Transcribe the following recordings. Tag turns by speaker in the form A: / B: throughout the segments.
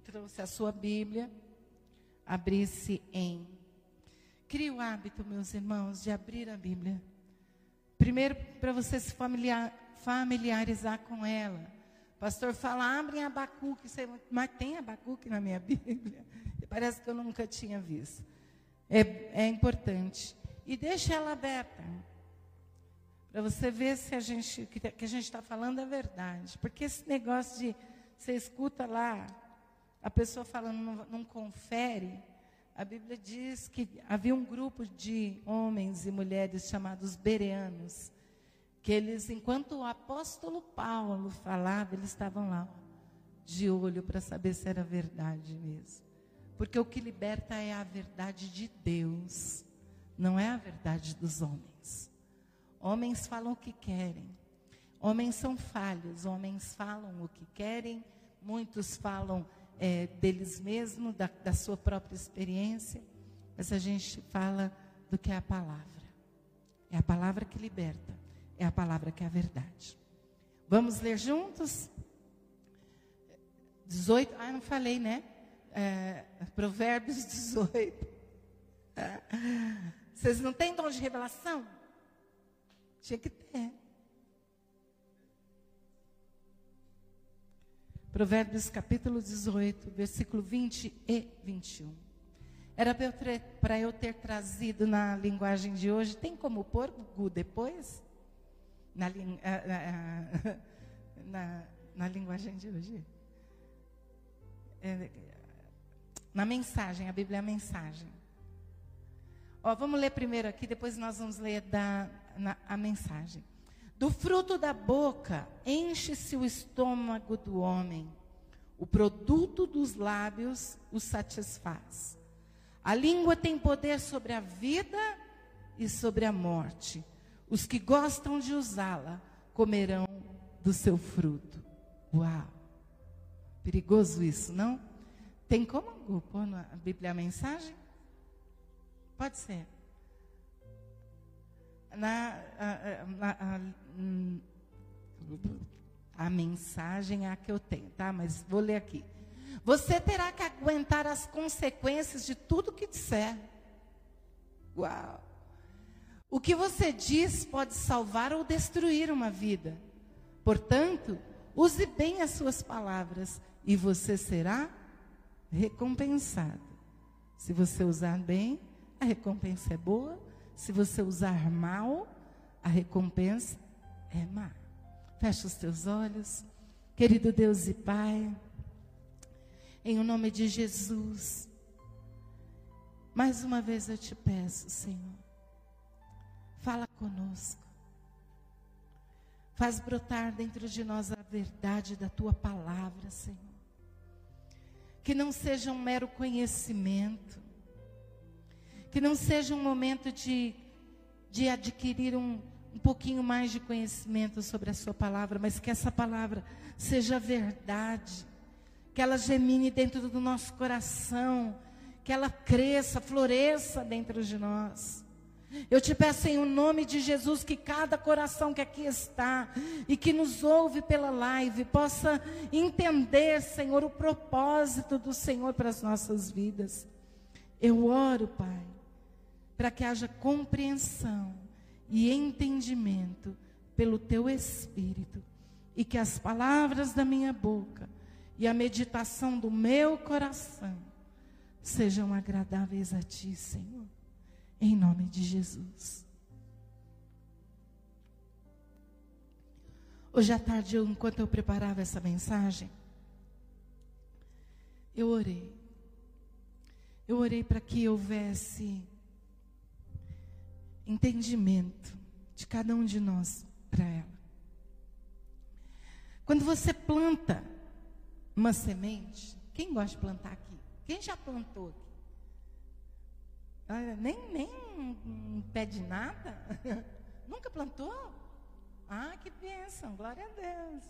A: trouxe a sua Bíblia, abrisse em. Crie o hábito, meus irmãos, de abrir a Bíblia. Primeiro, para você se familiar, familiarizar com ela. O pastor fala, abre Abacuque, mas tem Abacuque na minha Bíblia. Parece que eu nunca tinha visto. É, é importante. E deixe ela aberta. Para você ver se a gente, que a gente está falando é verdade. Porque esse negócio de você escuta lá, a pessoa falando, não, não confere. A Bíblia diz que havia um grupo de homens e mulheres chamados bereanos, que eles, enquanto o apóstolo Paulo falava, eles estavam lá, de olho para saber se era verdade mesmo. Porque o que liberta é a verdade de Deus, não é a verdade dos homens. Homens falam o que querem, Homens são falhos, homens falam o que querem, muitos falam é, deles mesmos, da, da sua própria experiência, mas a gente fala do que é a palavra. É a palavra que liberta, é a palavra que é a verdade. Vamos ler juntos? 18, ah, não falei, né? É, provérbios 18. Vocês não têm dom de revelação? Tinha que ter. Provérbios capítulo 18, versículo 20 e 21. Era para eu, eu ter trazido na linguagem de hoje. Tem como pôr Gu depois? Na, na, na, na linguagem de hoje. É, na mensagem, a Bíblia é a mensagem. Ó, vamos ler primeiro aqui, depois nós vamos ler da, a mensagem. Do fruto da boca enche-se o estômago do homem, o produto dos lábios o satisfaz. A língua tem poder sobre a vida e sobre a morte. Os que gostam de usá-la comerão do seu fruto. Uau! Perigoso isso, não? Tem como pôr na Bíblia a mensagem? Pode ser na, a, a, a, a mensagem é a que eu tenho, tá? Mas vou ler aqui. Você terá que aguentar as consequências de tudo que disser. Uau! O que você diz pode salvar ou destruir uma vida. Portanto, use bem as suas palavras e você será recompensado. Se você usar bem, a recompensa é boa. Se você usar mal, a recompensa é má. Fecha os teus olhos. Querido Deus e Pai, em o nome de Jesus, mais uma vez eu te peço, Senhor, fala conosco. Faz brotar dentro de nós a verdade da tua palavra, Senhor. Que não seja um mero conhecimento, que não seja um momento de, de adquirir um, um pouquinho mais de conhecimento sobre a Sua palavra, mas que essa palavra seja verdade, que ela gemine dentro do nosso coração, que ela cresça, floresça dentro de nós. Eu te peço em nome de Jesus que cada coração que aqui está e que nos ouve pela live possa entender, Senhor, o propósito do Senhor para as nossas vidas. Eu oro, Pai, para que haja compreensão e entendimento pelo teu espírito e que as palavras da minha boca e a meditação do meu coração sejam agradáveis a ti, Senhor, em nome de Jesus. Hoje à tarde, enquanto eu preparava essa mensagem, eu orei. Eu orei para que houvesse entendimento de cada um de nós para ela. Quando você planta uma semente, quem gosta de plantar aqui? Quem já plantou aqui? nem, nem um, pé de nada? Nunca plantou? Ah, que bênção, glória a Deus.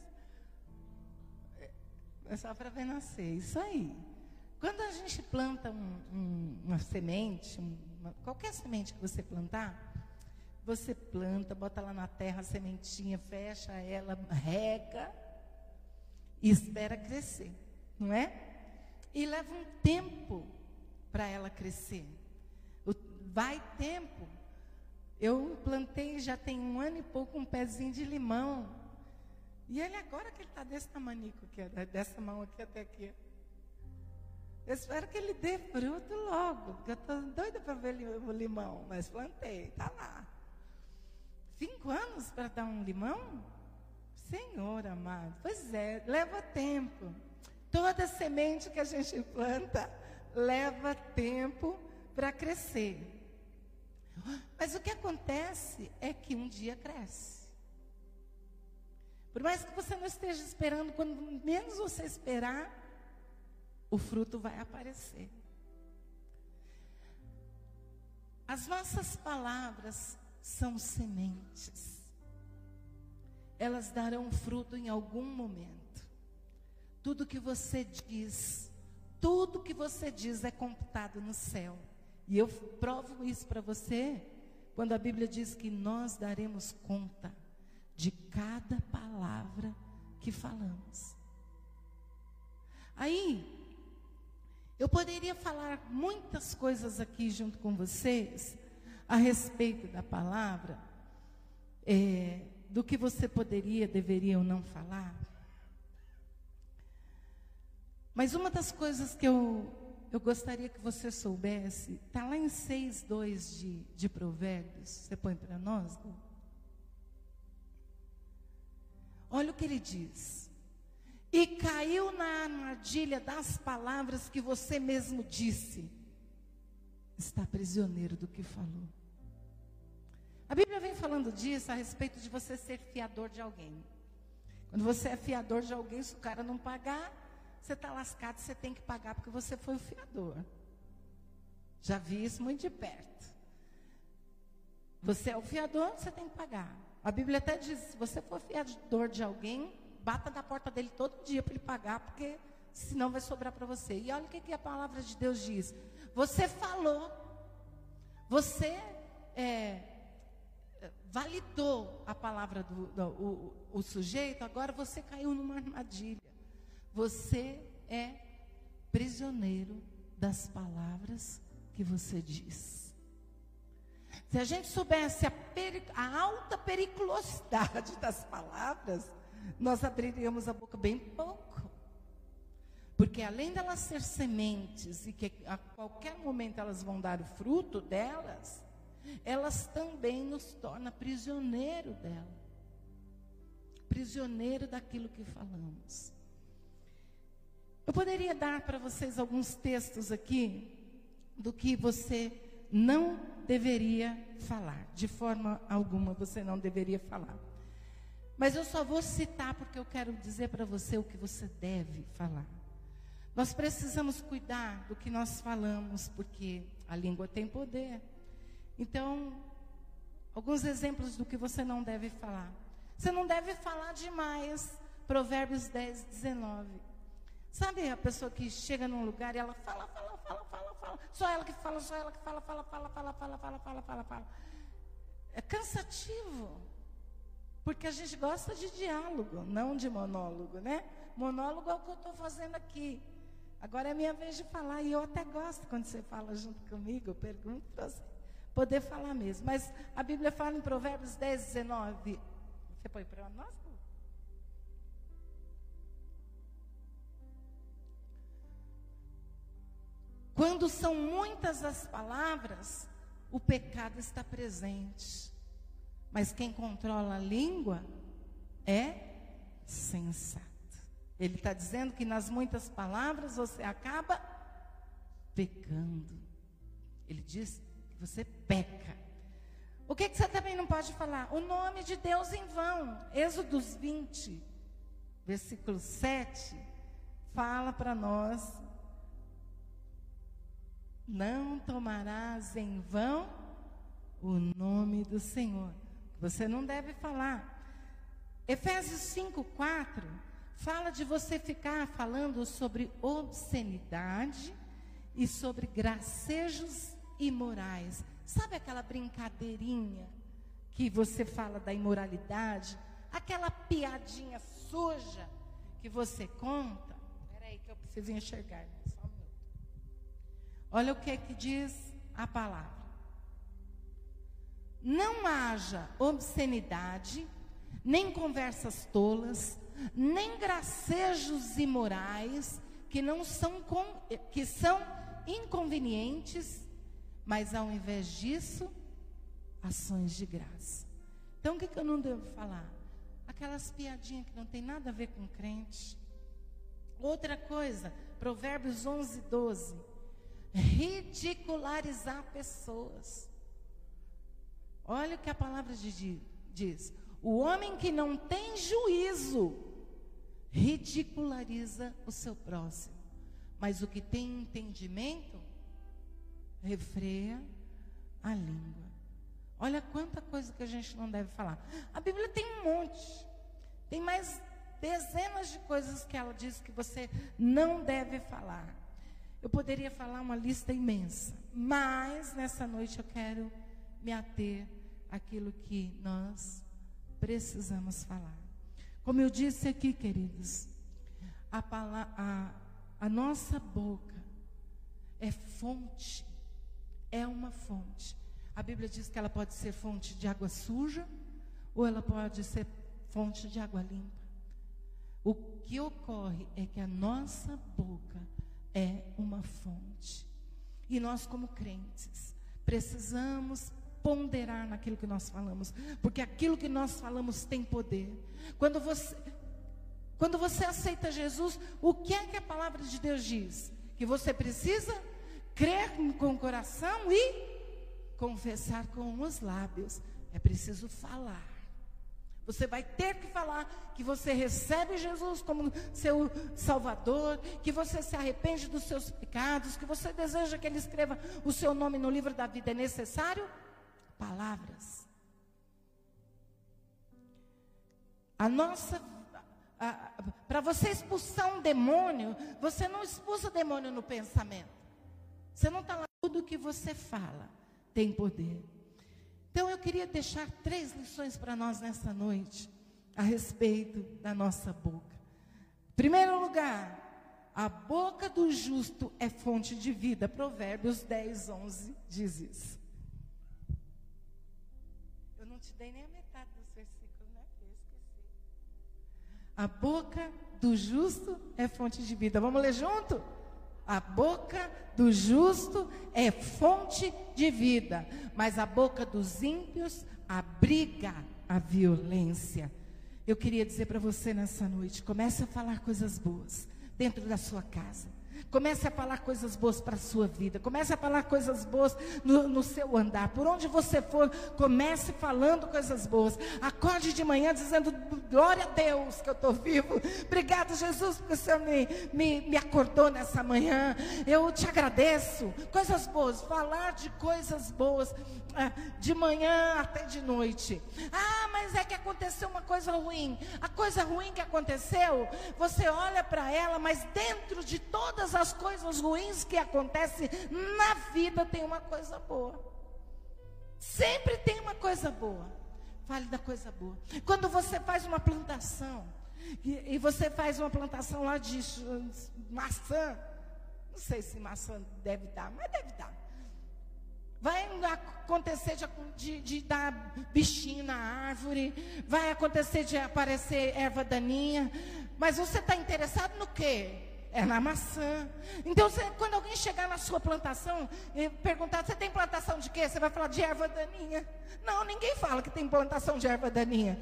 A: É só para ver nascer, isso aí. Quando a gente planta um, um, uma semente, uma, qualquer semente que você plantar, você planta, bota lá na terra a sementinha, fecha ela, rega e espera crescer, não é? E leva um tempo para ela crescer. Vai tempo. Eu plantei já tem um ano e pouco um pezinho de limão. E ele agora que ele está desse tamanico aqui, dessa mão aqui até aqui. Eu espero que ele dê fruto logo, porque eu estou doida para ver o limão, mas plantei, está lá. Cinco anos para dar um limão? Senhor amado, pois é, leva tempo. Toda semente que a gente planta leva tempo para crescer. Mas o que acontece é que um dia cresce. Por mais que você não esteja esperando, quando menos você esperar, o fruto vai aparecer. As nossas palavras são sementes. Elas darão fruto em algum momento. Tudo que você diz, tudo que você diz é computado no céu. E eu provo isso para você quando a Bíblia diz que nós daremos conta de cada palavra que falamos. Aí, eu poderia falar muitas coisas aqui junto com vocês a respeito da palavra, é, do que você poderia, deveria ou não falar. Mas uma das coisas que eu, eu gostaria que você soubesse, está lá em 6,2 de, de Provérbios, você põe para nós? Olha o que ele diz e caiu na armadilha das palavras que você mesmo disse, está prisioneiro do que falou. A Bíblia vem falando disso a respeito de você ser fiador de alguém. Quando você é fiador de alguém, se o cara não pagar, você está lascado, você tem que pagar porque você foi o fiador. Já vi isso muito de perto. Você é o fiador, você tem que pagar. A Bíblia até diz: se você for fiador de alguém, bata na porta dele todo dia para ele pagar, porque senão vai sobrar para você. E olha o que, que, a palavra de Deus diz. Você falou, você é, validou a palavra do, do o, o sujeito, agora você caiu numa armadilha. Você é prisioneiro das palavras que você diz. Se a gente soubesse a, a alta periculosidade das palavras, nós abriríamos a boca bem pouco. Porque além delas ser sementes e que a qualquer momento elas vão dar o fruto delas, elas também nos tornam prisioneiro dela. Prisioneiro daquilo que falamos. Eu poderia dar para vocês alguns textos aqui do que você não deveria falar. De forma alguma você não deveria falar. Mas eu só vou citar porque eu quero dizer para você o que você deve falar. Nós precisamos cuidar do que nós falamos, porque a língua tem poder. Então, alguns exemplos do que você não deve falar. Você não deve falar demais. Provérbios 10, 19. Sabe a pessoa que chega num lugar e ela fala, fala, fala, fala, fala. Só ela que fala, só ela que fala, fala, fala, fala, fala, fala, fala, fala, fala. É cansativo. Porque a gente gosta de diálogo, não de monólogo, né? Monólogo é o que eu estou fazendo aqui. Agora é minha vez de falar. E eu até gosto quando você fala junto comigo, eu pergunto para você poder falar mesmo. Mas a Bíblia fala em Provérbios 10, 19. Você põe para nós? Quando são muitas as palavras, o pecado está presente. Mas quem controla a língua é sensato. Ele está dizendo que nas muitas palavras você acaba pecando. Ele diz você peca. O que, que você também não pode falar? O nome de Deus em vão. Êxodos 20, versículo 7, fala para nós: Não tomarás em vão o nome do Senhor. Você não deve falar. Efésios 5, 4 fala de você ficar falando sobre obscenidade e sobre gracejos imorais. Sabe aquela brincadeirinha que você fala da imoralidade? Aquela piadinha suja que você conta? Espera aí que eu preciso enxergar. Né? Só um Olha o que é que diz a palavra. Não haja obscenidade, nem conversas tolas, nem gracejos imorais que não são que são inconvenientes, mas ao invés disso, ações de graça. Então o que, que eu não devo falar? Aquelas piadinhas que não tem nada a ver com crente. Outra coisa, Provérbios 11, 12. Ridicularizar pessoas. Olha o que a palavra diz. O homem que não tem juízo ridiculariza o seu próximo. Mas o que tem entendimento refreia a língua. Olha quanta coisa que a gente não deve falar. A Bíblia tem um monte. Tem mais dezenas de coisas que ela diz que você não deve falar. Eu poderia falar uma lista imensa, mas nessa noite eu quero me ater àquilo que nós precisamos falar. Como eu disse aqui, queridos, a, a, a nossa boca é fonte, é uma fonte. A Bíblia diz que ela pode ser fonte de água suja ou ela pode ser fonte de água limpa. O que ocorre é que a nossa boca é uma fonte. E nós, como crentes, precisamos ponderar naquilo que nós falamos, porque aquilo que nós falamos tem poder. Quando você, quando você aceita Jesus, o que é que a palavra de Deus diz? Que você precisa crer com o coração e confessar com os lábios. É preciso falar. Você vai ter que falar que você recebe Jesus como seu Salvador, que você se arrepende dos seus pecados, que você deseja que Ele escreva o seu nome no livro da vida. É necessário palavras. A nossa. Para você expulsar um demônio, você não expulsa demônio no pensamento. Você não está lá. Tudo que você fala tem poder. Então eu queria deixar três lições para nós nessa noite a respeito da nossa boca. Primeiro lugar, a boca do justo é fonte de vida. Provérbios 10, 11 diz isso. Eu não te dei nem a metade dos versículos, né? Eu esqueci. A boca do justo é fonte de vida. Vamos ler junto? A boca do justo é fonte de vida, mas a boca dos ímpios abriga a violência. Eu queria dizer para você nessa noite: comece a falar coisas boas dentro da sua casa. Comece a falar coisas boas para a sua vida. Comece a falar coisas boas no, no, seu andar. Por onde você for, comece falando coisas boas. Acorde de manhã dizendo: Glória a Deus que eu estou vivo. Obrigado, Jesus, porque o Senhor me, me, me acordou nessa manhã. Eu te agradeço. Coisas boas. Falar de coisas boas ah, de manhã até de noite. Ah, mas é que aconteceu uma coisa ruim. A coisa ruim que aconteceu, você olha para ela, mas dentro de todas as coisas ruins que acontecem na vida tem uma coisa boa. Sempre tem uma coisa boa. Fale da coisa boa. Quando você faz uma plantação, e, e você faz uma plantação lá de maçã, não sei se maçã deve dar, mas deve dar. Vai acontecer de, de, de, dar bichinho na árvore, vai acontecer de aparecer erva daninha, mas você está interessado no quê? É na maçã. Então, você, quando alguém chegar na sua plantação e perguntar, você tem plantação de quê? Você vai falar de erva daninha. Não, ninguém fala que tem plantação de erva daninha.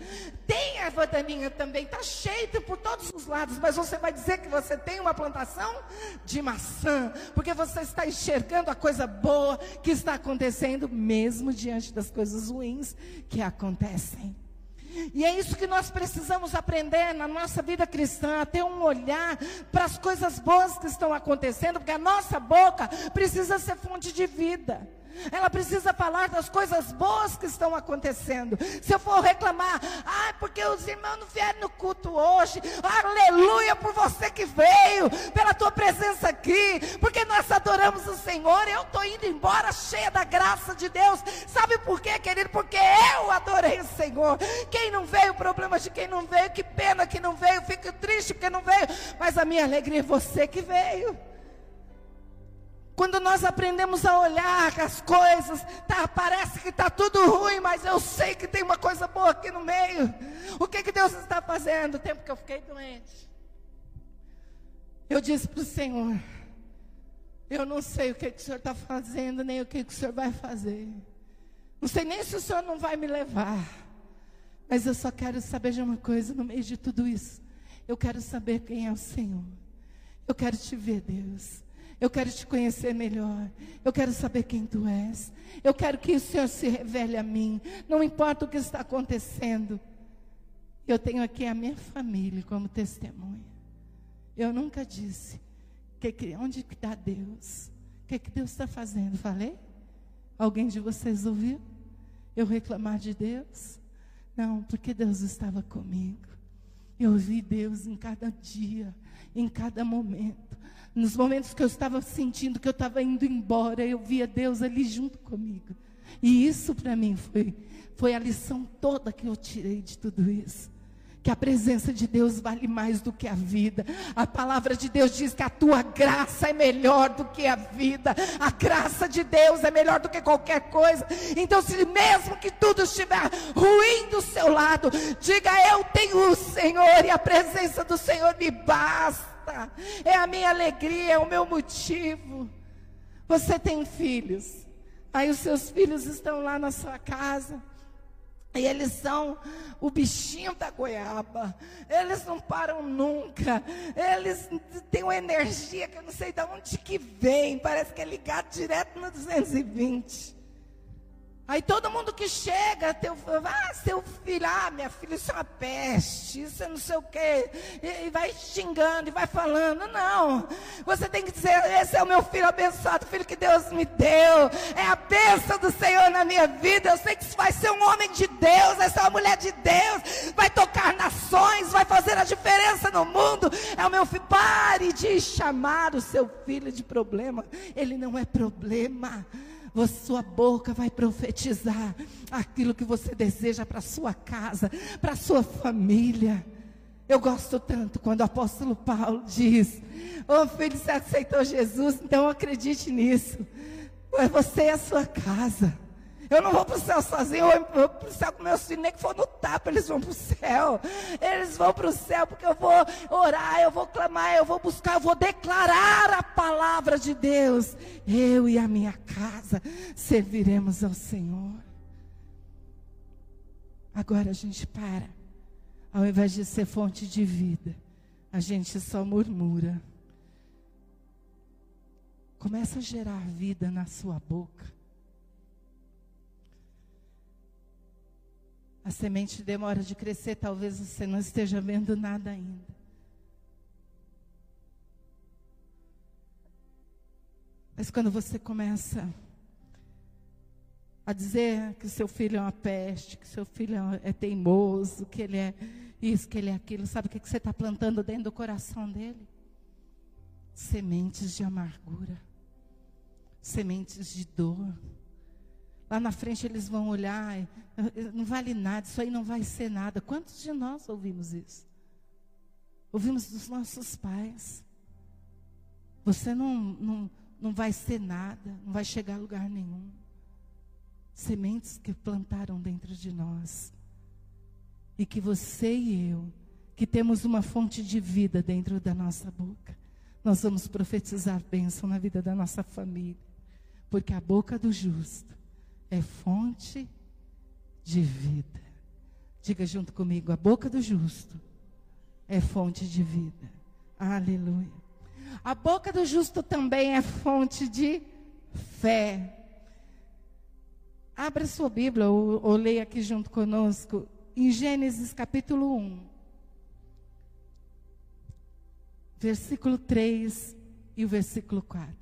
A: Tem erva daninha também, está cheio por todos os lados, mas você vai dizer que você tem uma plantação de maçã, porque você está enxergando a coisa boa que está acontecendo, mesmo diante das coisas ruins que acontecem. E é isso que nós precisamos aprender na nossa vida cristã, ter um olhar para as coisas boas que estão acontecendo, porque a nossa boca precisa ser fonte de vida. Ela precisa falar das coisas boas que estão acontecendo. Se eu for reclamar, ah, porque os irmãos não vieram no culto hoje, aleluia por você que veio, pela tua presença aqui, porque nós adoramos o Senhor. Eu estou indo embora cheia da graça de Deus. Sabe por quê, querido? Porque eu adorei o Senhor. Quem não veio, problema de quem não veio, que pena que não veio, fico triste porque não veio, mas a minha alegria é você que veio. Quando nós aprendemos a olhar as coisas, tá, parece que está tudo ruim, mas eu sei que tem uma coisa boa aqui no meio. O que, que Deus está fazendo? O tempo que eu fiquei doente. Eu disse para o Senhor: Eu não sei o que, que o Senhor está fazendo, nem o que, que o Senhor vai fazer. Não sei nem se o Senhor não vai me levar. Mas eu só quero saber de uma coisa no meio de tudo isso. Eu quero saber quem é o Senhor. Eu quero te ver, Deus. Eu quero te conhecer melhor. Eu quero saber quem tu és. Eu quero que o Senhor se revele a mim. Não importa o que está acontecendo. Eu tenho aqui a minha família como testemunha. Eu nunca disse que, onde está Deus. O que, que Deus está fazendo? Falei? Alguém de vocês ouviu? Eu reclamar de Deus? Não, porque Deus estava comigo. Eu vi Deus em cada dia, em cada momento. Nos momentos que eu estava sentindo que eu estava indo embora, eu via Deus ali junto comigo. E isso para mim foi, foi a lição toda que eu tirei de tudo isso. Que a presença de Deus vale mais do que a vida. A palavra de Deus diz que a tua graça é melhor do que a vida. A graça de Deus é melhor do que qualquer coisa. Então, se mesmo que tudo estiver ruim do seu lado, diga: Eu tenho o Senhor e a presença do Senhor me basta é a minha alegria, é o meu motivo. Você tem filhos, aí os seus filhos estão lá na sua casa. E eles são o bichinho da goiaba. Eles não param nunca. Eles têm uma energia que eu não sei de onde que vem. Parece que é ligado direto no 220. Aí todo mundo que chega, teu, ah, seu filho, ah, minha filha, isso é uma peste, isso é não sei o quê, e, e, vai xingando, e vai falando, não, você tem que dizer, esse é o meu filho abençoado, filho que Deus me deu, é a bênção do Senhor na minha vida, eu sei que vai ser um homem de Deus, vai ser uma mulher de Deus, vai tocar nações, vai fazer a diferença no mundo, é o meu filho, pare de chamar o seu filho de problema, ele não é problema, sua boca vai profetizar aquilo que você deseja para sua casa, para sua família. Eu gosto tanto quando o apóstolo Paulo diz: Ô oh, filho, você aceitou Jesus, então acredite nisso. Você é a sua casa. Eu não vou para o céu sozinho, eu vou para o céu com meus filhos, nem que for no tapa, eles vão para o céu. Eles vão para o céu porque eu vou orar, eu vou clamar, eu vou buscar, eu vou declarar a palavra de Deus. Eu e a minha casa serviremos ao Senhor. Agora a gente para. Ao invés de ser fonte de vida, a gente só murmura. Começa a gerar vida na sua boca. A semente demora de crescer, talvez você não esteja vendo nada ainda. Mas quando você começa a dizer que seu filho é uma peste, que seu filho é teimoso, que ele é isso, que ele é aquilo, sabe o que você está plantando dentro do coração dele? Sementes de amargura, sementes de dor Lá na frente eles vão olhar, não vale nada, isso aí não vai ser nada. Quantos de nós ouvimos isso? Ouvimos dos nossos pais. Você não, não, não vai ser nada, não vai chegar a lugar nenhum. Sementes que plantaram dentro de nós. E que você e eu, que temos uma fonte de vida dentro da nossa boca, nós vamos profetizar bênção na vida da nossa família. Porque a boca do justo é fonte de vida. Diga junto comigo: a boca do justo é fonte de vida. Aleluia. A boca do justo também é fonte de fé. Abra sua Bíblia ou, ou leia aqui junto conosco em Gênesis capítulo 1, versículo 3 e o versículo 4.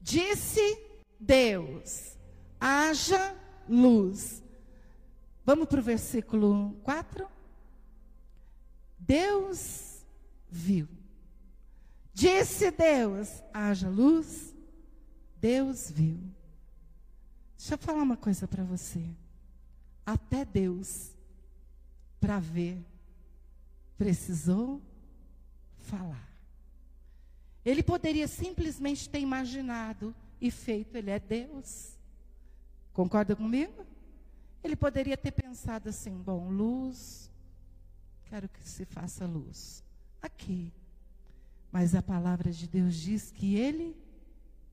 A: Disse Deus: haja luz. Vamos para o versículo 4? Deus viu. Disse Deus: haja luz. Deus viu. Deixa eu falar uma coisa para você. Até Deus, para ver, precisou falar. Ele poderia simplesmente ter imaginado e feito, ele é Deus. Concorda comigo? Ele poderia ter pensado assim: bom, luz, quero que se faça luz. Aqui. Mas a palavra de Deus diz que ele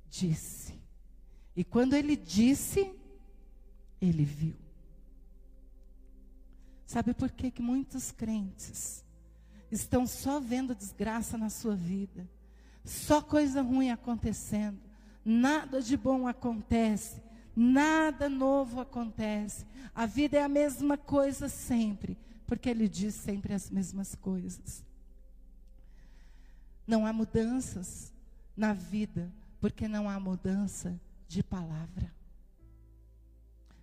A: disse. E quando ele disse, ele viu. Sabe por que, que muitos crentes estão só vendo desgraça na sua vida? Só coisa ruim acontecendo. Nada de bom acontece. Nada novo acontece. A vida é a mesma coisa sempre. Porque ele diz sempre as mesmas coisas. Não há mudanças na vida. Porque não há mudança de palavra.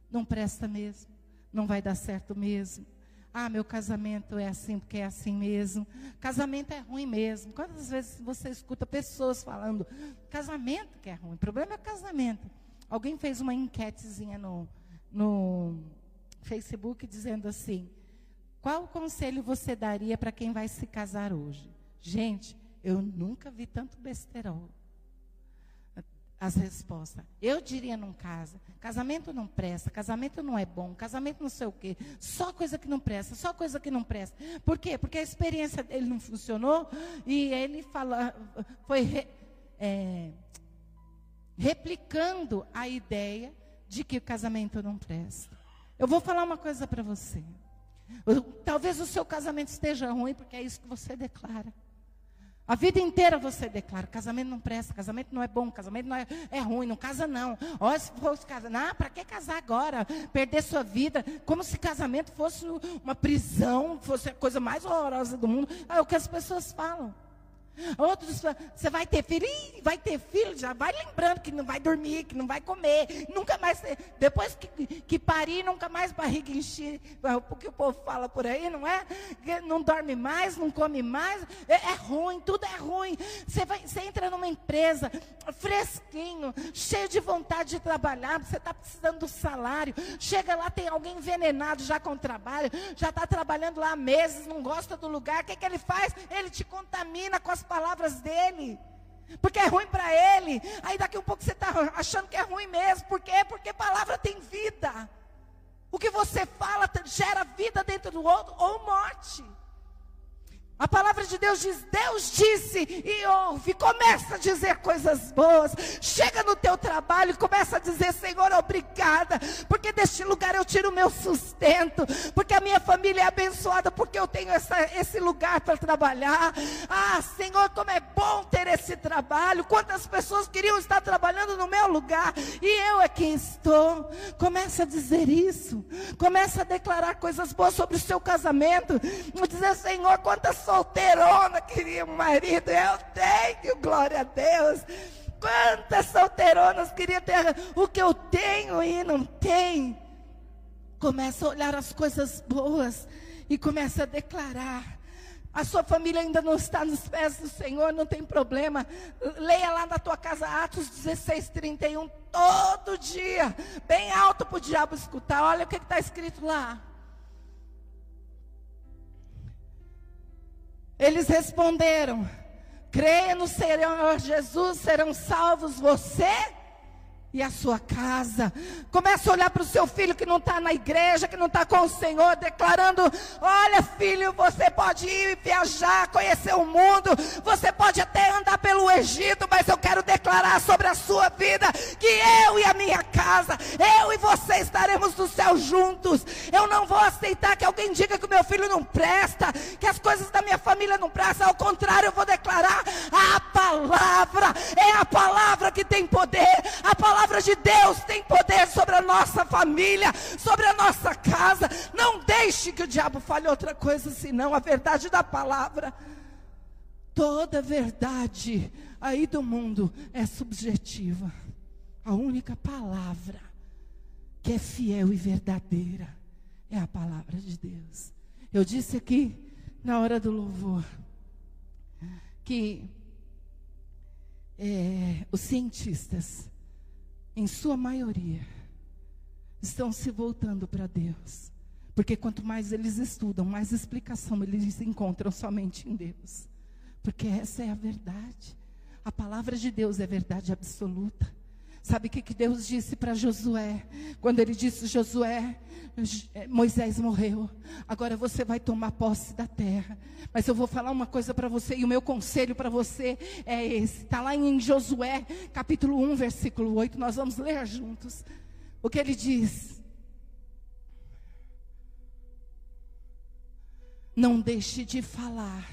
A: Não presta mesmo. Não vai dar certo mesmo. Ah, meu casamento é assim porque é assim mesmo. Casamento é ruim mesmo. Quantas vezes você escuta pessoas falando, casamento que é ruim? O problema é casamento. Alguém fez uma enquetezinha no, no Facebook dizendo assim: qual conselho você daria para quem vai se casar hoje? Gente, eu nunca vi tanto besterol as respostas. Eu diria não casa. Casamento não presta, casamento não é bom, casamento não sei o quê. Só coisa que não presta, só coisa que não presta. Por quê? Porque a experiência dele não funcionou e ele fala, foi re, é, replicando a ideia de que o casamento não presta. Eu vou falar uma coisa para você. Talvez o seu casamento esteja ruim porque é isso que você declara. A vida inteira você declara: casamento não presta, casamento não é bom, casamento não é, é ruim, não casa não. Olha, se fosse casar, não, para que casar agora? Perder sua vida, como se casamento fosse uma prisão, fosse a coisa mais horrorosa do mundo. É o que as pessoas falam. Outros, você vai ter filho, Ih, vai ter filho, já vai lembrando que não vai dormir, que não vai comer, nunca mais, depois que, que parir, nunca mais barriga encher, o que o povo fala por aí, não é? Não dorme mais, não come mais, é, é ruim, tudo é ruim. Você, vai, você entra numa empresa, fresquinho, cheio de vontade de trabalhar, você está precisando do salário, chega lá, tem alguém envenenado já com trabalho, já está trabalhando lá há meses, não gosta do lugar, o que, que ele faz? Ele te contamina com as palavras dele. Porque é ruim para ele. Aí daqui a um pouco você está achando que é ruim mesmo. Por quê? Porque palavra tem vida. O que você fala gera vida dentro do outro ou morte. A palavra de Deus diz: Deus disse e ouve, começa a dizer coisas boas. Chega no teu trabalho e começa a dizer: Senhor, obrigada, porque deste lugar eu tiro o meu sustento, porque a minha família é abençoada, porque eu tenho essa, esse lugar para trabalhar. Ah, Senhor, como é bom ter esse trabalho. Quantas pessoas queriam estar trabalhando no meu lugar e eu é quem estou. Começa a dizer isso, começa a declarar coisas boas sobre o seu casamento, dizer: Senhor, quantas solteirona queria um marido. Eu tenho, glória a Deus. Quantas solteironas queriam ter o que eu tenho e não tem? Começa a olhar as coisas boas e começa a declarar. A sua família ainda não está nos pés do Senhor, não tem problema. Leia lá na tua casa Atos 16, 31, todo dia, bem alto para o diabo escutar. Olha o que está escrito lá. Eles responderam: creia no Senhor Jesus, serão salvos você e a sua casa. Começa a olhar para o seu filho que não está na igreja, que não está com o Senhor, declarando: Olha, filho, você pode ir viajar, conhecer o mundo, você pode até andar pelo Egito, mas eu quero declarar sobre a sua vida que eu e a minha casa, eu e você estaremos no céu juntos. Eu não vou aceitar que alguém diga que o meu filho não presta, que as coisas da minha família não prestam, ao contrário, eu vou declarar: a palavra é a palavra que tem poder, a palavra palavra de Deus tem poder sobre a nossa família, sobre a nossa casa. Não deixe que o diabo fale outra coisa senão a verdade da palavra. Toda verdade aí do mundo é subjetiva. A única palavra que é fiel e verdadeira é a palavra de Deus. Eu disse aqui na hora do louvor que é, os cientistas em sua maioria, estão se voltando para Deus. Porque quanto mais eles estudam, mais explicação eles encontram somente em Deus. Porque essa é a verdade. A palavra de Deus é verdade absoluta. Sabe o que, que Deus disse para Josué? Quando ele disse: Josué, eh, Moisés morreu, agora você vai tomar posse da terra. Mas eu vou falar uma coisa para você, e o meu conselho para você é esse. Está lá em Josué, capítulo 1, versículo 8. Nós vamos ler juntos. O que ele diz? Não deixe de falar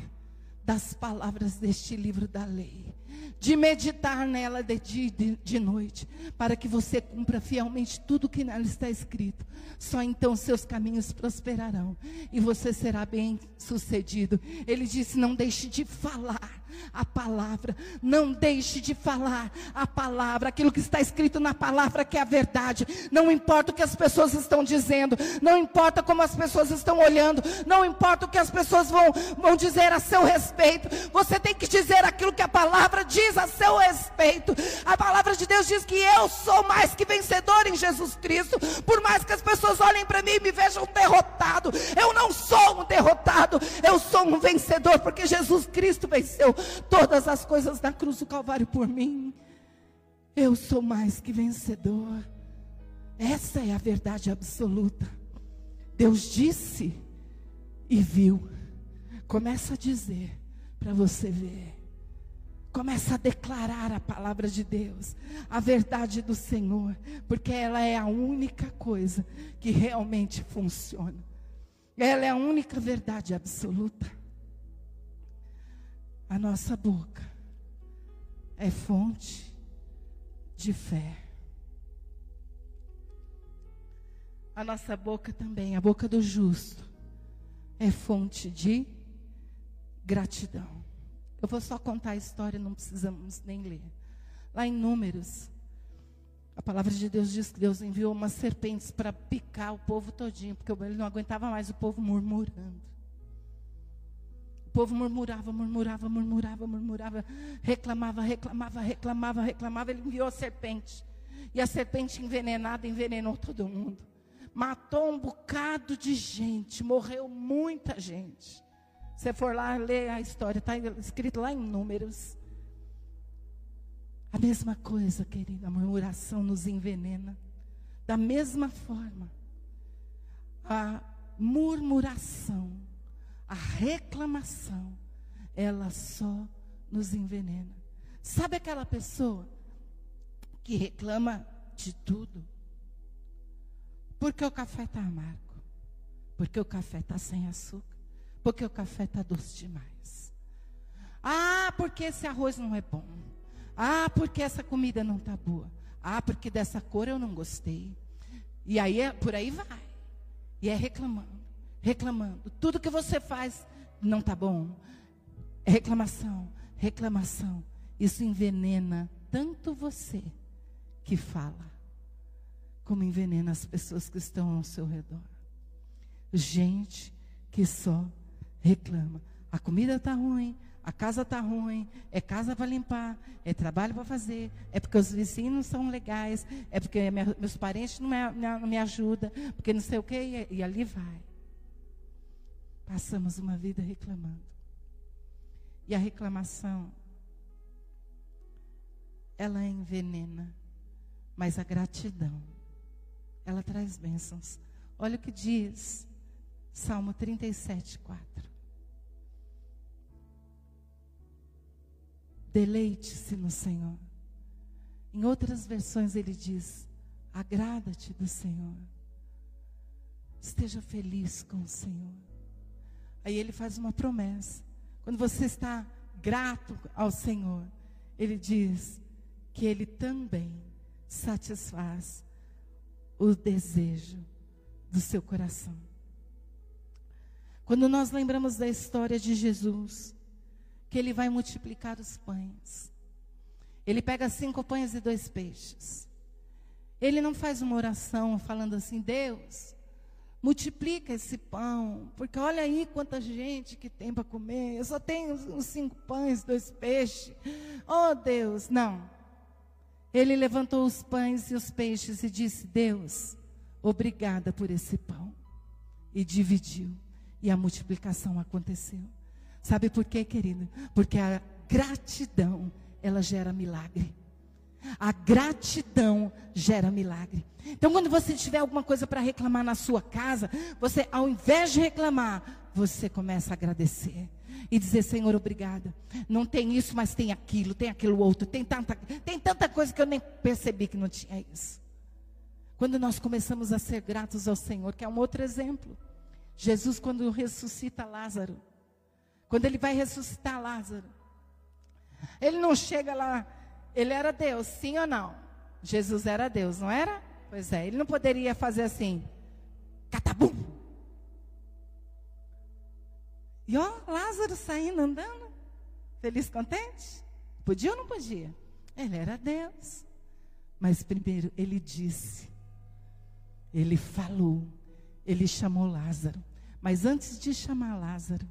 A: das palavras deste livro da lei de meditar nela de dia e de noite, para que você cumpra fielmente tudo que nela está escrito. Só então seus caminhos prosperarão e você será bem sucedido. Ele disse: Não deixe de falar a palavra, não deixe de falar a palavra, aquilo que está escrito na palavra que é a verdade. Não importa o que as pessoas estão dizendo, não importa como as pessoas estão olhando, não importa o que as pessoas vão, vão dizer a seu respeito, você tem que dizer aquilo que a palavra diz a seu respeito. A palavra de Deus diz que eu sou mais que vencedor em Jesus Cristo. Por mais que as pessoas olhem para mim e me vejam derrotado, eu não sou um derrotado, eu sou um vencedor, porque Jesus Cristo venceu todas as coisas na cruz do Calvário por mim. Eu sou mais que vencedor. Essa é a verdade absoluta. Deus disse e viu. Começa a dizer para você ver. Começa a declarar a palavra de Deus, a verdade do Senhor, porque ela é a única coisa que realmente funciona. Ela é a única verdade absoluta. A nossa boca é fonte de fé. A nossa boca também, a boca do justo, é fonte de gratidão. Eu vou só contar a história, não precisamos nem ler. Lá em Números, a palavra de Deus diz que Deus enviou umas serpentes para picar o povo todinho, porque ele não aguentava mais o povo murmurando. O povo murmurava, murmurava, murmurava, murmurava, reclamava, reclamava, reclamava, reclamava. Ele enviou a serpente. E a serpente envenenada envenenou todo mundo. Matou um bocado de gente, morreu muita gente. Você for lá ler a história, está escrito lá em Números. A mesma coisa, querida, a murmuração nos envenena. Da mesma forma, a murmuração, a reclamação, ela só nos envenena. Sabe aquela pessoa que reclama de tudo? Porque o café está amargo, porque o café está sem açúcar porque o café está doce demais. Ah, porque esse arroz não é bom. Ah, porque essa comida não está boa. Ah, porque dessa cor eu não gostei. E aí é, por aí vai. E é reclamando, reclamando. Tudo que você faz não está bom. Reclamação, reclamação. Isso envenena tanto você que fala, como envenena as pessoas que estão ao seu redor. Gente que só reclama. A comida está ruim, a casa está ruim, é casa para limpar, é trabalho para fazer, é porque os vizinhos não são legais, é porque meus parentes não me, ajudam, porque não sei o quê, e ali vai. Passamos uma vida reclamando. E a reclamação, ela envenena, mas a gratidão, ela traz bênçãos. Olha o que diz Salmo 37, 4. Deleite-se no Senhor. Em outras versões ele diz: agrada-te do Senhor. Esteja feliz com o Senhor. Aí ele faz uma promessa. Quando você está grato ao Senhor, ele diz que ele também satisfaz o desejo do seu coração. Quando nós lembramos da história de Jesus, que ele vai multiplicar os pães. Ele pega cinco pães e dois peixes. Ele não faz uma oração falando assim, Deus, multiplica esse pão, porque olha aí quanta gente que tem para comer. Eu só tenho os cinco pães, dois peixes. Oh Deus, não. Ele levantou os pães e os peixes e disse: Deus, obrigada por esse pão. E dividiu. E a multiplicação aconteceu. Sabe por quê, querido? Porque a gratidão ela gera milagre. A gratidão gera milagre. Então, quando você tiver alguma coisa para reclamar na sua casa, você, ao invés de reclamar, você começa a agradecer e dizer: Senhor, obrigada. Não tem isso, mas tem aquilo, tem aquilo outro, tem tanta, tem tanta coisa que eu nem percebi que não tinha isso. Quando nós começamos a ser gratos ao Senhor, que é um outro exemplo. Jesus, quando ressuscita Lázaro, quando ele vai ressuscitar Lázaro, ele não chega lá, ele era Deus, sim ou não? Jesus era Deus, não era? Pois é, ele não poderia fazer assim, catabum. E ó, Lázaro saindo, andando, feliz, contente. Podia ou não podia? Ele era Deus. Mas primeiro ele disse, ele falou, ele chamou Lázaro. Mas antes de chamar Lázaro,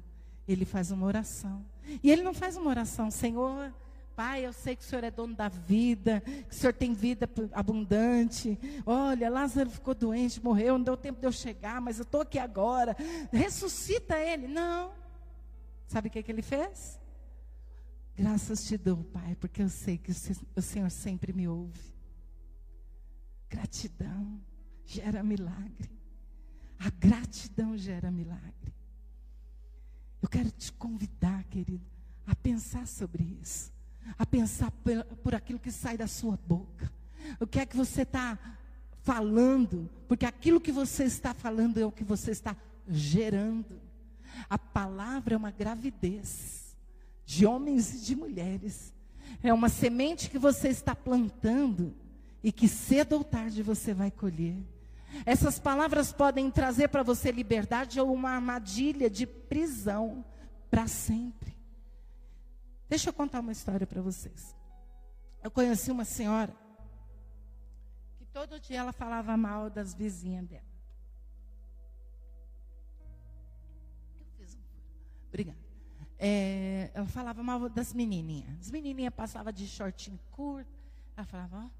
A: ele faz uma oração. E ele não faz uma oração, Senhor, Pai, eu sei que o Senhor é dono da vida, que o Senhor tem vida abundante. Olha, Lázaro ficou doente, morreu, não deu tempo de eu chegar, mas eu estou aqui agora. Ressuscita ele. Não. Sabe o que, que ele fez? Graças te dou, Pai, porque eu sei que o Senhor sempre me ouve. Gratidão gera milagre. A gratidão gera milagre. Eu quero te convidar, querido, a pensar sobre isso a pensar por, aquilo que sai da sua boca. O que é que você está falando? Porque aquilo que você está falando é o que você está gerando. A palavra é uma gravidez de homens e de mulheres. É uma semente que você está plantando e que cedo ou tarde você vai colher. Essas palavras podem trazer para você liberdade ou uma armadilha de prisão para sempre. Deixa eu contar uma história para vocês. Eu conheci uma senhora que todo dia ela falava mal das vizinhas dela. Eu fiz um. Obrigada. É, ela falava mal das menininhas. As menininhas passavam de shortinho curto. Ela falava,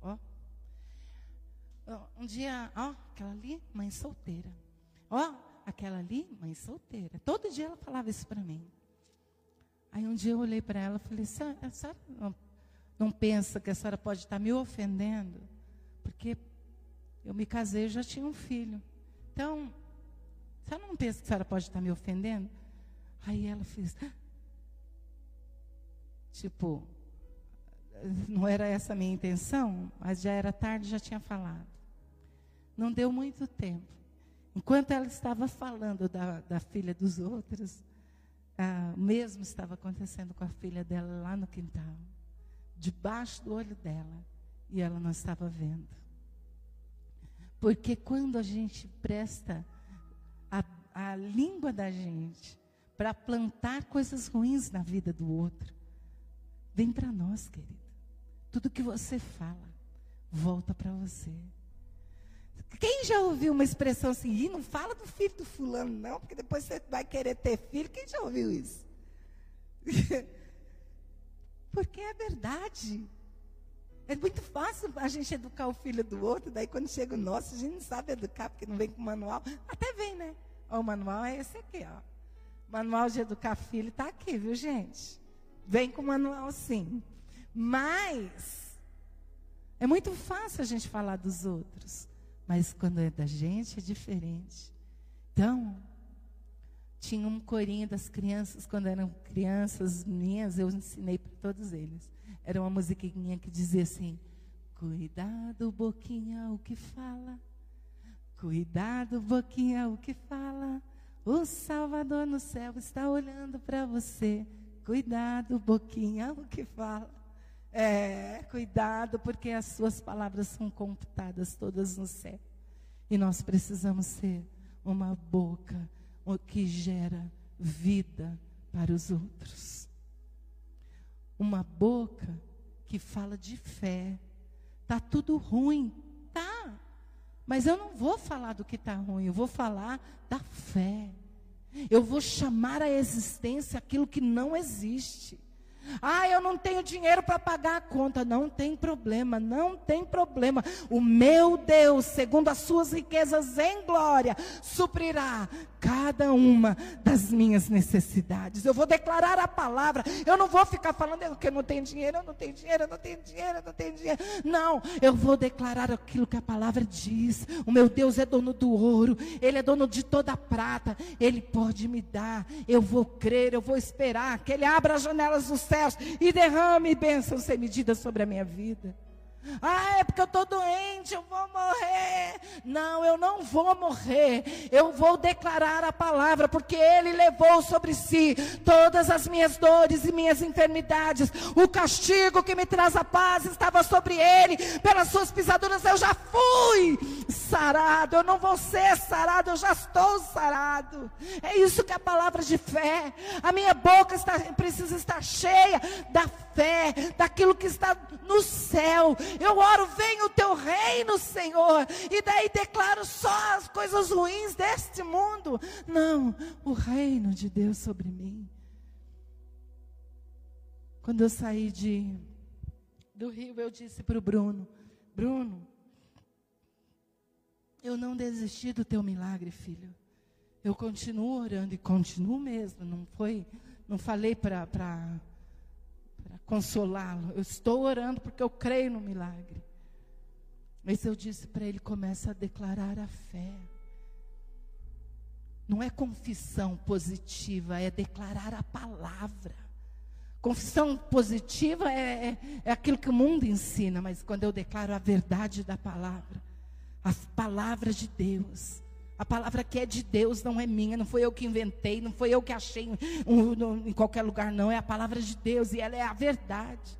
A: ó, ó. Um dia, ó, aquela ali, mãe solteira. Ó, aquela ali, mãe solteira. Todo dia ela falava isso para mim. Aí um dia eu olhei para ela e falei, a senhora não, não pensa que a senhora pode estar me ofendendo? Porque eu me casei e já tinha um filho. Então, a senhora não pensa que a senhora pode estar me ofendendo? Aí ela fez, tipo, não era essa a minha intenção, mas já era tarde, já tinha falado. Não deu muito tempo. Enquanto ela estava falando da, da filha dos outros, ah, mesmo estava acontecendo com a filha dela lá no quintal, debaixo do olho dela, e ela não estava vendo. Porque quando a gente presta a, a língua da gente para plantar coisas ruins na vida do outro, vem para nós, querido. Tudo que você fala, volta para você. Quem já ouviu uma expressão assim, e não fala do filho do fulano, não, porque depois você vai querer ter filho? Quem já ouviu isso? porque é verdade. É muito fácil a gente educar o filho do outro, daí quando chega o nosso, a gente não sabe educar, porque não vem com manual. Até vem, né? Ó, o manual é esse aqui, ó. Manual de educar filho está aqui, viu, gente? Vem com manual sim. Mas é muito fácil a gente falar dos outros. Mas quando é da gente é diferente. Então, tinha um corinho das crianças, quando eram crianças minhas, eu ensinei para todos eles. Era uma musiquinha que dizia assim: Cuidado, boquinha, o que fala. Cuidado, boquinha, o que fala. O Salvador no céu está olhando para você. Cuidado, boquinha, o que fala. É, cuidado, porque as suas palavras são computadas todas no céu. E nós precisamos ser uma boca que gera vida para os outros. Uma boca que fala de fé. Tá tudo ruim, tá? Mas eu não vou falar do que está ruim, eu vou falar da fé. Eu vou chamar à existência aquilo que não existe. Ah, eu não tenho dinheiro para pagar a conta. Não tem problema, não tem problema. O meu Deus, segundo as suas riquezas em glória, suprirá cada uma das minhas necessidades. Eu vou declarar a palavra. Eu não vou ficar falando que eu não tenho dinheiro, eu não tenho dinheiro, eu não tenho dinheiro, eu não tenho dinheiro. Não, eu vou declarar aquilo que a palavra diz. O meu Deus é dono do ouro, ele é dono de toda a prata. Ele pode me dar. Eu vou crer, eu vou esperar que ele abra as janelas dos e derrame bênçãos sem medida sobre a minha vida. Ah, é porque eu estou doente, eu vou morrer. Não, eu não vou morrer. Eu vou declarar a palavra, porque Ele levou sobre si todas as minhas dores e minhas enfermidades. O castigo que me traz a paz estava sobre Ele. Pelas suas pisaduras eu já fui sarado. Eu não vou ser sarado, eu já estou sarado. É isso que é a palavra de fé. A minha boca está, precisa estar cheia da fé, daquilo que está no céu. Eu oro, venha o teu reino, Senhor. E daí declaro só as coisas ruins deste mundo. Não, o reino de Deus sobre mim. Quando eu saí de, do Rio, eu disse para o Bruno: Bruno, eu não desisti do teu milagre, filho. Eu continuo orando e continuo mesmo. Não foi, não falei para consolá-lo. Eu estou orando porque eu creio no milagre. Mas eu disse para ele: começa a declarar a fé. Não é confissão positiva, é declarar a palavra. Confissão positiva é, é, é, aquilo que o mundo ensina, mas quando eu declaro a verdade da palavra, as palavras de Deus, a palavra que é de Deus não é minha, não foi eu que inventei, não foi eu que achei em, em qualquer lugar, não. É a palavra de Deus e ela é a verdade.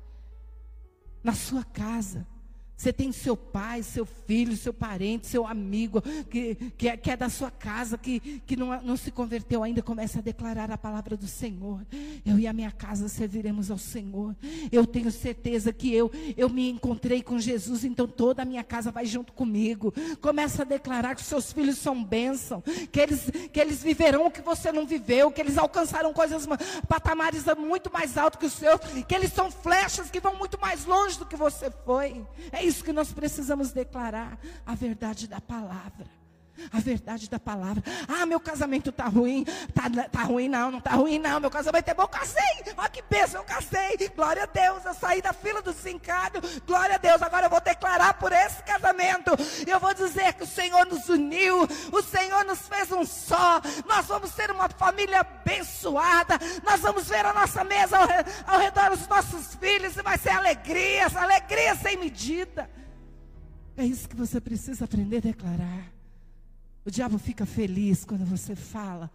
A: Na sua casa. Você tem seu pai, seu filho, seu parente, seu amigo, que, que, é, que é da sua casa, que, que não, não se converteu ainda, começa a declarar a palavra do Senhor. Eu e a minha casa serviremos ao Senhor. Eu tenho certeza que eu, eu me encontrei com Jesus, então toda a minha casa vai junto comigo. Começa a declarar que seus filhos são bênção, que eles, que eles viverão o que você não viveu, que eles alcançaram coisas, patamares muito mais altos que os seus, que eles são flechas que vão muito mais longe do que você foi. É isso que nós precisamos declarar a verdade da palavra. A verdade da palavra. Ah, meu casamento está ruim. Está tá ruim, não, não está ruim, não. Meu casamento é bom, eu casei. Olha que bênção, eu casei. Glória a Deus, eu saí da fila do sincado. Glória a Deus, agora eu vou declarar por esse casamento. Eu vou dizer que o Senhor nos uniu. O Senhor nos fez um só. Nós vamos ser uma família abençoada. Nós vamos ver a nossa mesa ao, ao redor dos nossos filhos. E vai ser alegria, alegria sem medida. É isso que você precisa aprender a declarar. O diabo fica feliz quando você fala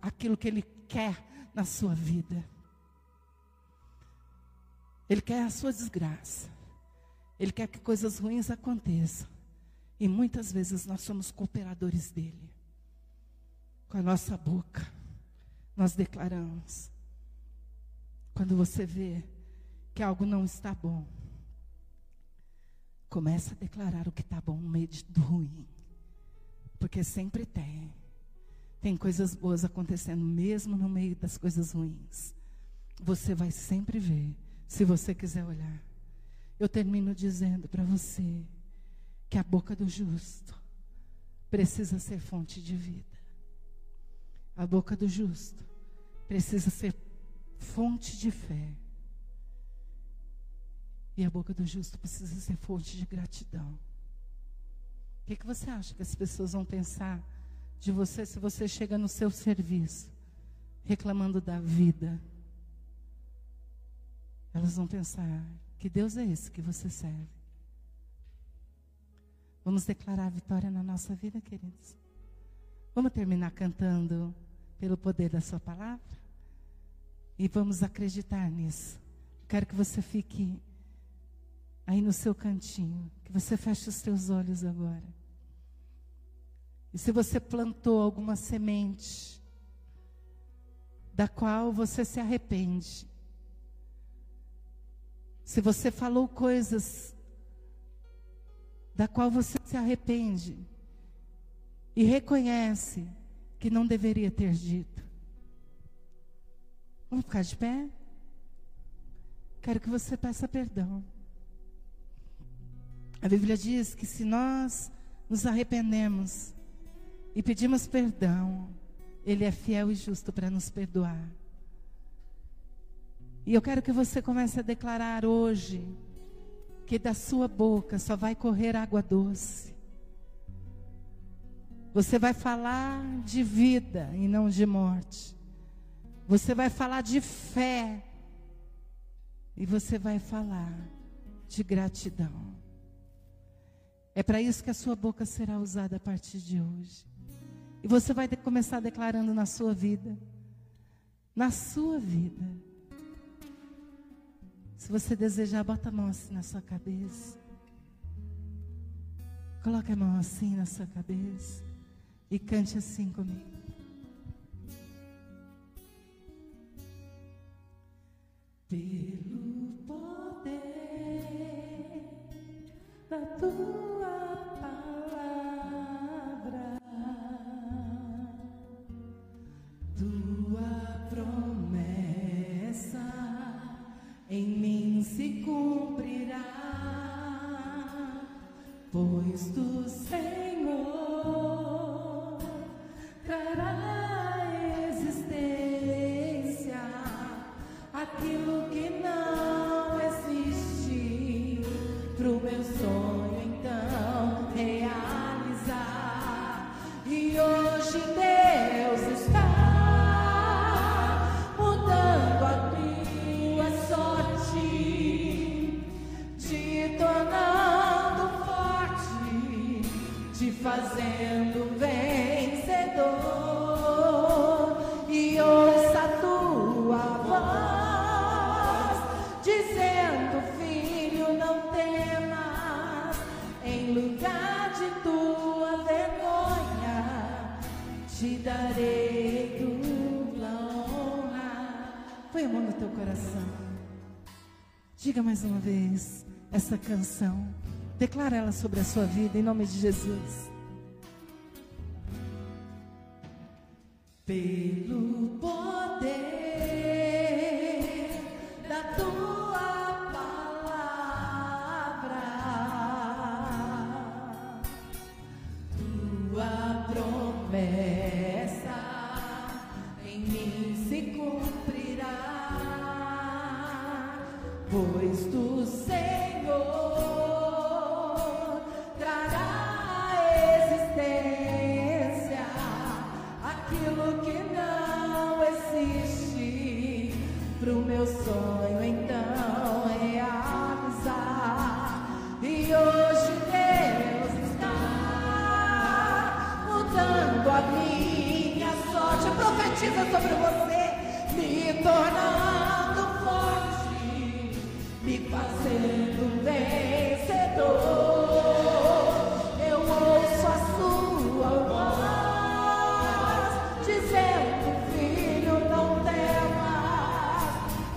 A: aquilo que ele quer na sua vida. Ele quer a sua desgraça. Ele quer que coisas ruins aconteçam. E muitas vezes nós somos cooperadores dele. Com a nossa boca, nós declaramos. Quando você vê que algo não está bom, começa a declarar o que está bom no meio do ruim. Porque sempre tem. Tem coisas boas acontecendo, mesmo no meio das coisas ruins. Você vai sempre ver, se você quiser olhar. Eu termino dizendo para você que a boca do justo precisa ser fonte de vida. A boca do justo precisa ser fonte de fé. E a boca do justo precisa ser fonte de gratidão. O que, que você acha que as pessoas vão pensar de você se você chega no seu serviço reclamando da vida? Elas vão pensar: que Deus é esse que você serve? Vamos declarar a vitória na nossa vida, queridos? Vamos terminar cantando pelo poder da Sua palavra? E vamos acreditar nisso. Quero que você fique aí no seu cantinho, que você feche os seus olhos agora. E se você plantou alguma semente, da qual você se arrepende, se você falou coisas da qual você se arrepende e reconhece que não deveria ter dito, vamos ficar de pé? quero que você peça perdão. A Bíblia diz que se nós nos arrependemos e pedimos perdão, Ele é fiel e justo para nos perdoar. E eu quero que você comece a declarar hoje que da sua boca só vai correr água doce. Você vai falar de vida e não de morte. Você vai falar de fé e você vai falar de gratidão. É para isso que a sua boca será usada a partir de hoje. E você vai começar declarando na sua vida. Na sua vida. Se você desejar, bota a mão assim na sua cabeça. Coloque a mão assim na sua cabeça. E cante assim comigo. Pelo poder da tua em mim se cumprirá, pois tu, Senhor, canção. Declara ela sobre a sua vida em nome de Jesus. Pelo Sobre você, me tornar me fazendo vencedor. Eu ouço a sua voz, dizendo, filho, não temas,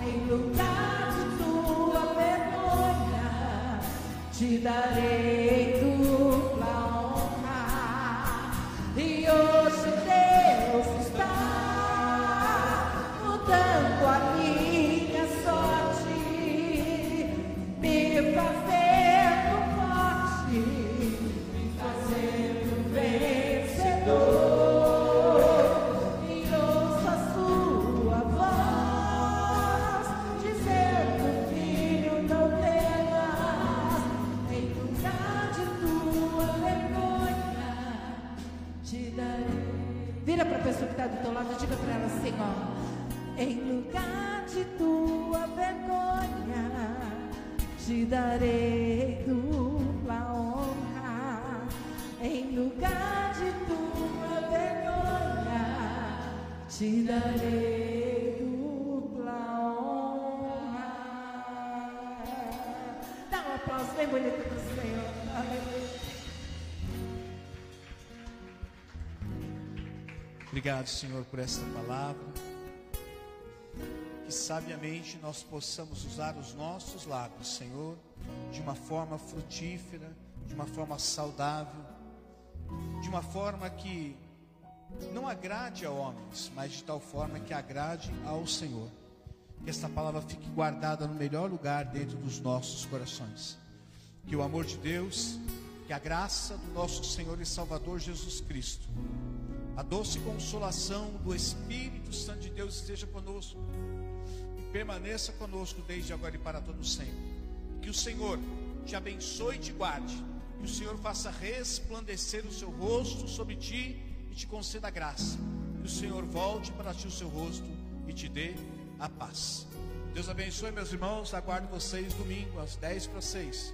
A: em lugar de tua vergonha, te darei
B: Obrigado, Senhor, por esta palavra. Que sabiamente nós possamos usar os nossos lábios, Senhor, de uma forma frutífera, de uma forma saudável, de uma forma que não agrade a homens, mas de tal forma que agrade ao Senhor. que esta palavra fique guardada no melhor lugar dentro dos nossos corações. Que o amor de Deus, que a graça do nosso Senhor e Salvador Jesus Cristo, a doce consolação do Espírito Santo de Deus esteja conosco e permaneça conosco desde agora e para todo sempre. Que o Senhor te abençoe e te guarde. Que o Senhor faça resplandecer o seu rosto sobre ti e te conceda graça. Que o Senhor volte para ti o seu rosto e te dê a paz. Deus abençoe, meus irmãos. Aguardo vocês domingo às 10 para 6.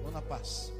B: Vou na paz.